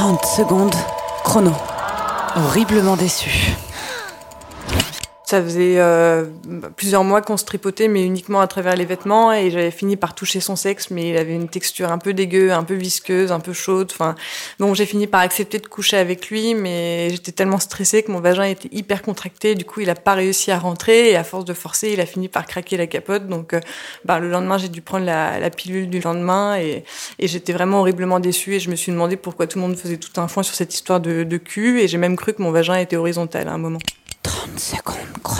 30 secondes, chrono. Horriblement déçu. Ça faisait euh, plusieurs mois qu'on se tripotait, mais uniquement à travers les vêtements, et j'avais fini par toucher son sexe, mais il avait une texture un peu dégueu, un peu visqueuse, un peu chaude. Enfin, bon, j'ai fini par accepter de coucher avec lui, mais j'étais tellement stressée que mon vagin était hyper contracté. Du coup, il a pas réussi à rentrer, et à force de forcer, il a fini par craquer la capote. Donc, euh, bah, le lendemain, j'ai dû prendre la, pilule du lendemain, et, et j'étais vraiment horriblement déçue. Et je me suis demandé pourquoi tout le monde faisait tout un foin sur cette histoire de, de cul, et j'ai même cru que mon vagin était horizontal à un moment. 30 secondes.